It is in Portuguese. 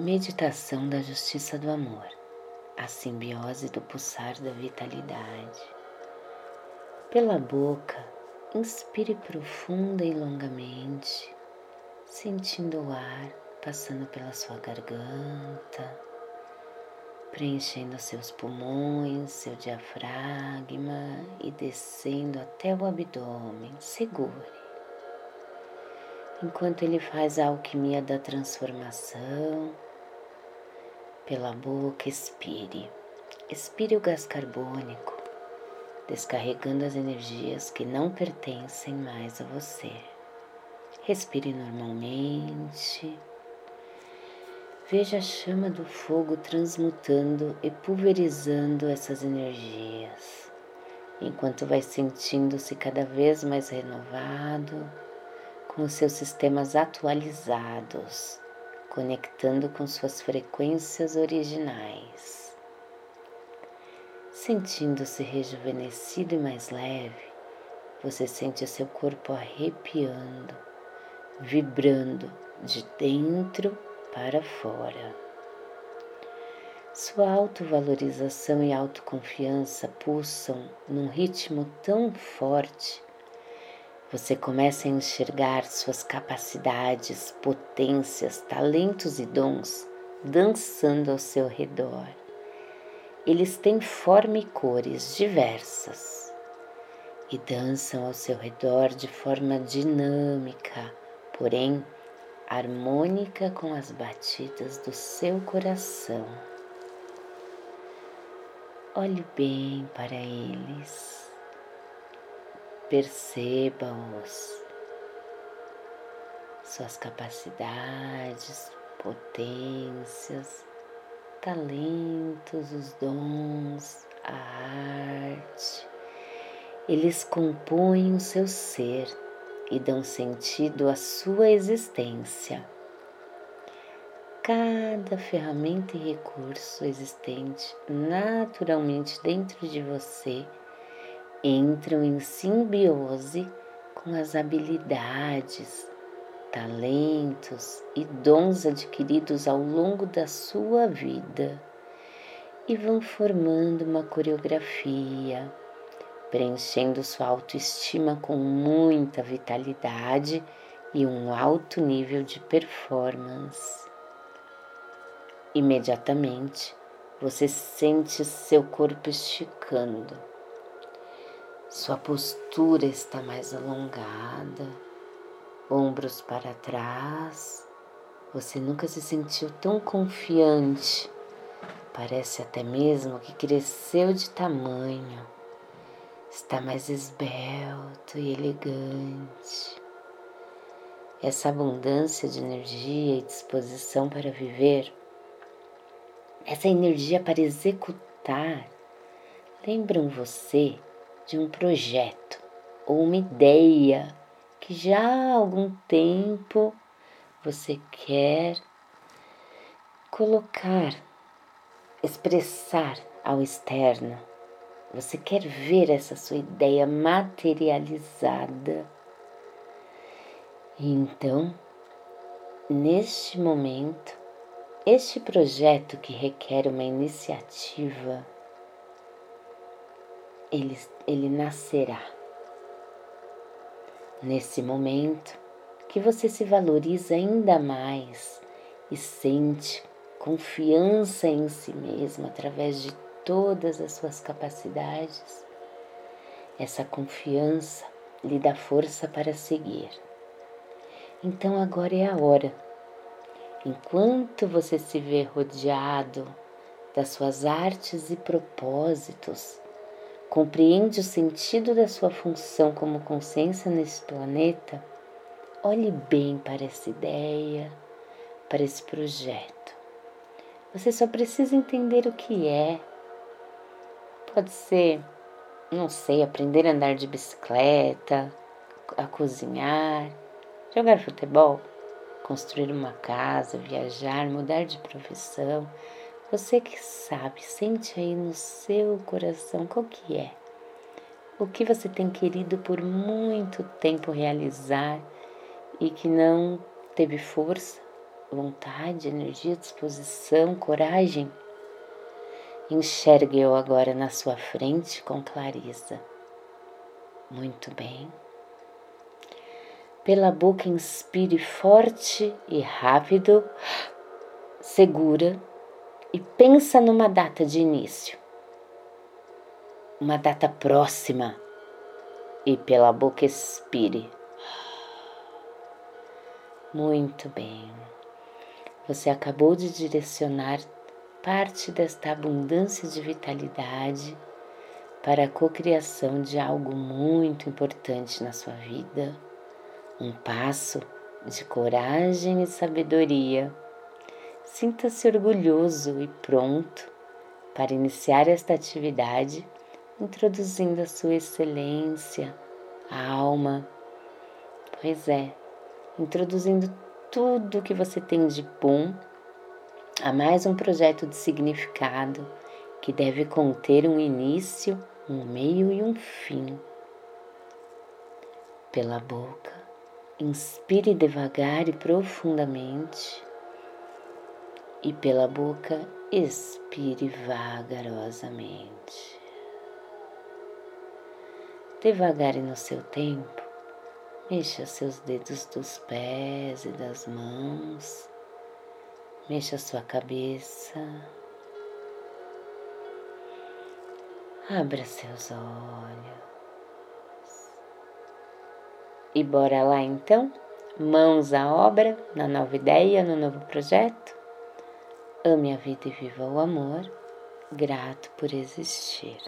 Meditação da Justiça do Amor, a simbiose do pulsar da vitalidade. Pela boca, inspire profunda e longamente, sentindo o ar passando pela sua garganta, preenchendo seus pulmões, seu diafragma e descendo até o abdômen. Segure enquanto ele faz a alquimia da transformação pela boca, expire. Expire o gás carbônico, descarregando as energias que não pertencem mais a você. Respire normalmente. Veja a chama do fogo transmutando e pulverizando essas energias, enquanto vai sentindo-se cada vez mais renovado, com os seus sistemas atualizados conectando com suas frequências originais. Sentindo-se rejuvenescido e mais leve, você sente seu corpo arrepiando, vibrando de dentro para fora. Sua autovalorização e autoconfiança pulsam num ritmo tão forte você começa a enxergar suas capacidades, potências, talentos e dons dançando ao seu redor. Eles têm forma e cores diversas e dançam ao seu redor de forma dinâmica, porém harmônica com as batidas do seu coração. Olhe bem para eles Perceba-os, suas capacidades, potências, talentos, os dons, a arte. Eles compõem o seu ser e dão sentido à sua existência. Cada ferramenta e recurso existente naturalmente dentro de você entram em simbiose com as habilidades, talentos e dons adquiridos ao longo da sua vida e vão formando uma coreografia, preenchendo sua autoestima com muita vitalidade e um alto nível de performance. Imediatamente você sente seu corpo esticando sua postura está mais alongada, ombros para trás. Você nunca se sentiu tão confiante. Parece até mesmo que cresceu de tamanho. Está mais esbelto e elegante. Essa abundância de energia e disposição para viver, essa energia para executar, lembram você de um projeto ou uma ideia que já há algum tempo você quer colocar, expressar ao externo. Você quer ver essa sua ideia materializada. E então, neste momento, este projeto que requer uma iniciativa ele, ele nascerá. Nesse momento que você se valoriza ainda mais e sente confiança em si mesmo através de todas as suas capacidades, essa confiança lhe dá força para seguir. Então agora é a hora. Enquanto você se vê rodeado das suas artes e propósitos, compreende o sentido da sua função como consciência nesse planeta, olhe bem para essa ideia, para esse projeto. Você só precisa entender o que é. Pode ser, não sei, aprender a andar de bicicleta, a cozinhar, jogar futebol, construir uma casa, viajar, mudar de profissão você que sabe, sente aí no seu coração qual que é. O que você tem querido por muito tempo realizar e que não teve força vontade, energia, disposição, coragem. Enxergue-o agora na sua frente com clareza. Muito bem. Pela boca, inspire forte e rápido, segura e pensa numa data de início. Uma data próxima. E pela boca, expire. Muito bem. Você acabou de direcionar parte desta abundância de vitalidade para a cocriação de algo muito importante na sua vida, um passo de coragem e sabedoria. Sinta-se orgulhoso e pronto para iniciar esta atividade, introduzindo a sua excelência, a alma. Pois é, introduzindo tudo o que você tem de bom a mais um projeto de significado que deve conter um início, um meio e um fim. Pela boca, inspire devagar e profundamente, e pela boca, expire vagarosamente. Devagar e no seu tempo, mexa seus dedos dos pés e das mãos Mexa sua cabeça. Abra seus olhos. E bora lá então? Mãos à obra, na nova ideia, no novo projeto? Ame a vida e viva o amor. Grato por existir.